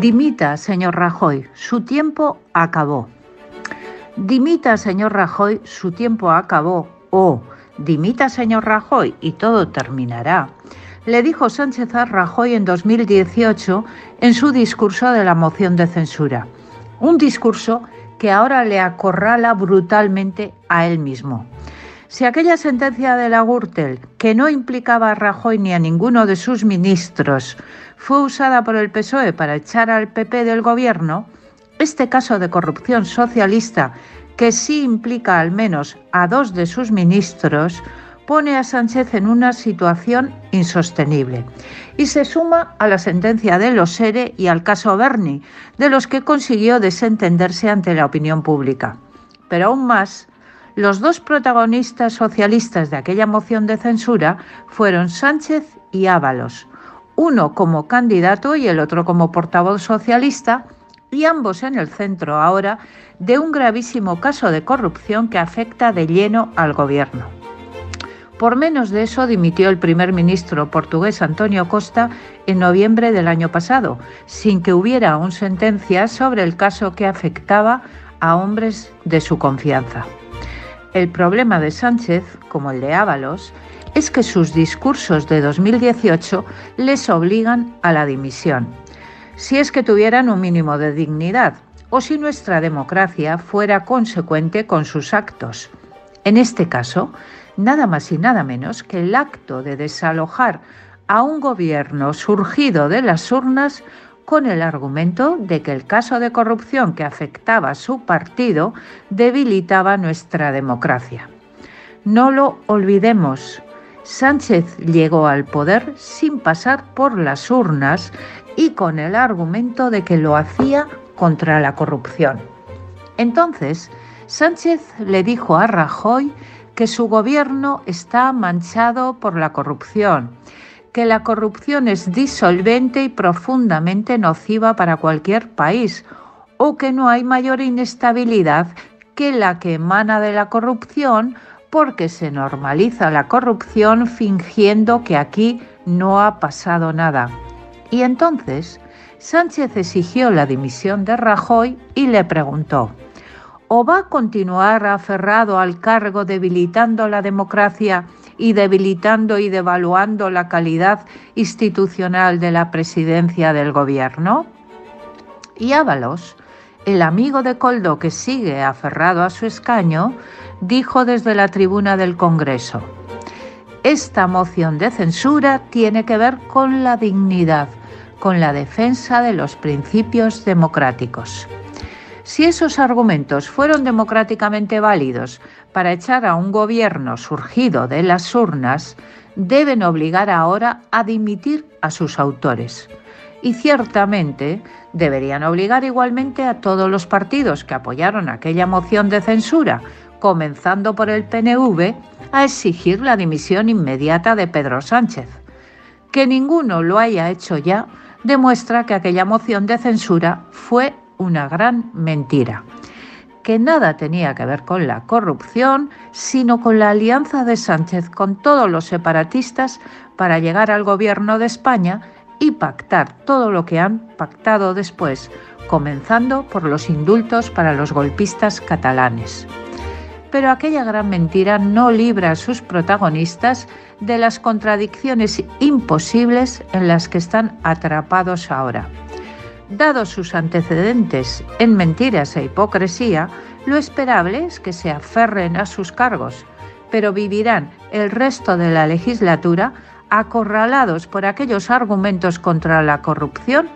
Dimita, señor Rajoy, su tiempo acabó. Dimita, señor Rajoy, su tiempo acabó. O dimita, señor Rajoy, y todo terminará. Le dijo Sánchez a Rajoy en 2018 en su discurso de la moción de censura. Un discurso que ahora le acorrala brutalmente a él mismo. Si aquella sentencia de la Gürtel, que no implicaba a Rajoy ni a ninguno de sus ministros, fue usada por el PSOE para echar al PP del gobierno, este caso de corrupción socialista, que sí implica al menos a dos de sus ministros, pone a Sánchez en una situación insostenible y se suma a la sentencia de los SERE y al caso Berni, de los que consiguió desentenderse ante la opinión pública. Pero aún más, los dos protagonistas socialistas de aquella moción de censura fueron Sánchez y Ábalos, uno como candidato y el otro como portavoz socialista, y ambos en el centro ahora de un gravísimo caso de corrupción que afecta de lleno al gobierno. Por menos de eso dimitió el primer ministro portugués Antonio Costa en noviembre del año pasado, sin que hubiera aún sentencia sobre el caso que afectaba a hombres de su confianza. El problema de Sánchez, como el de Ábalos, es que sus discursos de 2018 les obligan a la dimisión, si es que tuvieran un mínimo de dignidad o si nuestra democracia fuera consecuente con sus actos. En este caso, nada más y nada menos que el acto de desalojar a un gobierno surgido de las urnas con el argumento de que el caso de corrupción que afectaba a su partido debilitaba nuestra democracia. No lo olvidemos, Sánchez llegó al poder sin pasar por las urnas y con el argumento de que lo hacía contra la corrupción. Entonces, Sánchez le dijo a Rajoy que su gobierno está manchado por la corrupción que la corrupción es disolvente y profundamente nociva para cualquier país, o que no hay mayor inestabilidad que la que emana de la corrupción porque se normaliza la corrupción fingiendo que aquí no ha pasado nada. Y entonces Sánchez exigió la dimisión de Rajoy y le preguntó, ¿o va a continuar aferrado al cargo debilitando la democracia y debilitando y devaluando la calidad institucional de la presidencia del gobierno? Y Ábalos, el amigo de Coldo que sigue aferrado a su escaño, dijo desde la tribuna del Congreso, esta moción de censura tiene que ver con la dignidad, con la defensa de los principios democráticos. Si esos argumentos fueron democráticamente válidos para echar a un gobierno surgido de las urnas, deben obligar ahora a dimitir a sus autores. Y ciertamente deberían obligar igualmente a todos los partidos que apoyaron aquella moción de censura, comenzando por el PNV, a exigir la dimisión inmediata de Pedro Sánchez. Que ninguno lo haya hecho ya demuestra que aquella moción de censura fue una gran mentira, que nada tenía que ver con la corrupción, sino con la alianza de Sánchez con todos los separatistas para llegar al gobierno de España y pactar todo lo que han pactado después, comenzando por los indultos para los golpistas catalanes. Pero aquella gran mentira no libra a sus protagonistas de las contradicciones imposibles en las que están atrapados ahora. Dados sus antecedentes en mentiras e hipocresía, lo esperable es que se aferren a sus cargos, pero vivirán el resto de la legislatura acorralados por aquellos argumentos contra la corrupción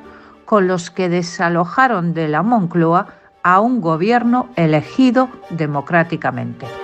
con los que desalojaron de la Moncloa a un gobierno elegido democráticamente.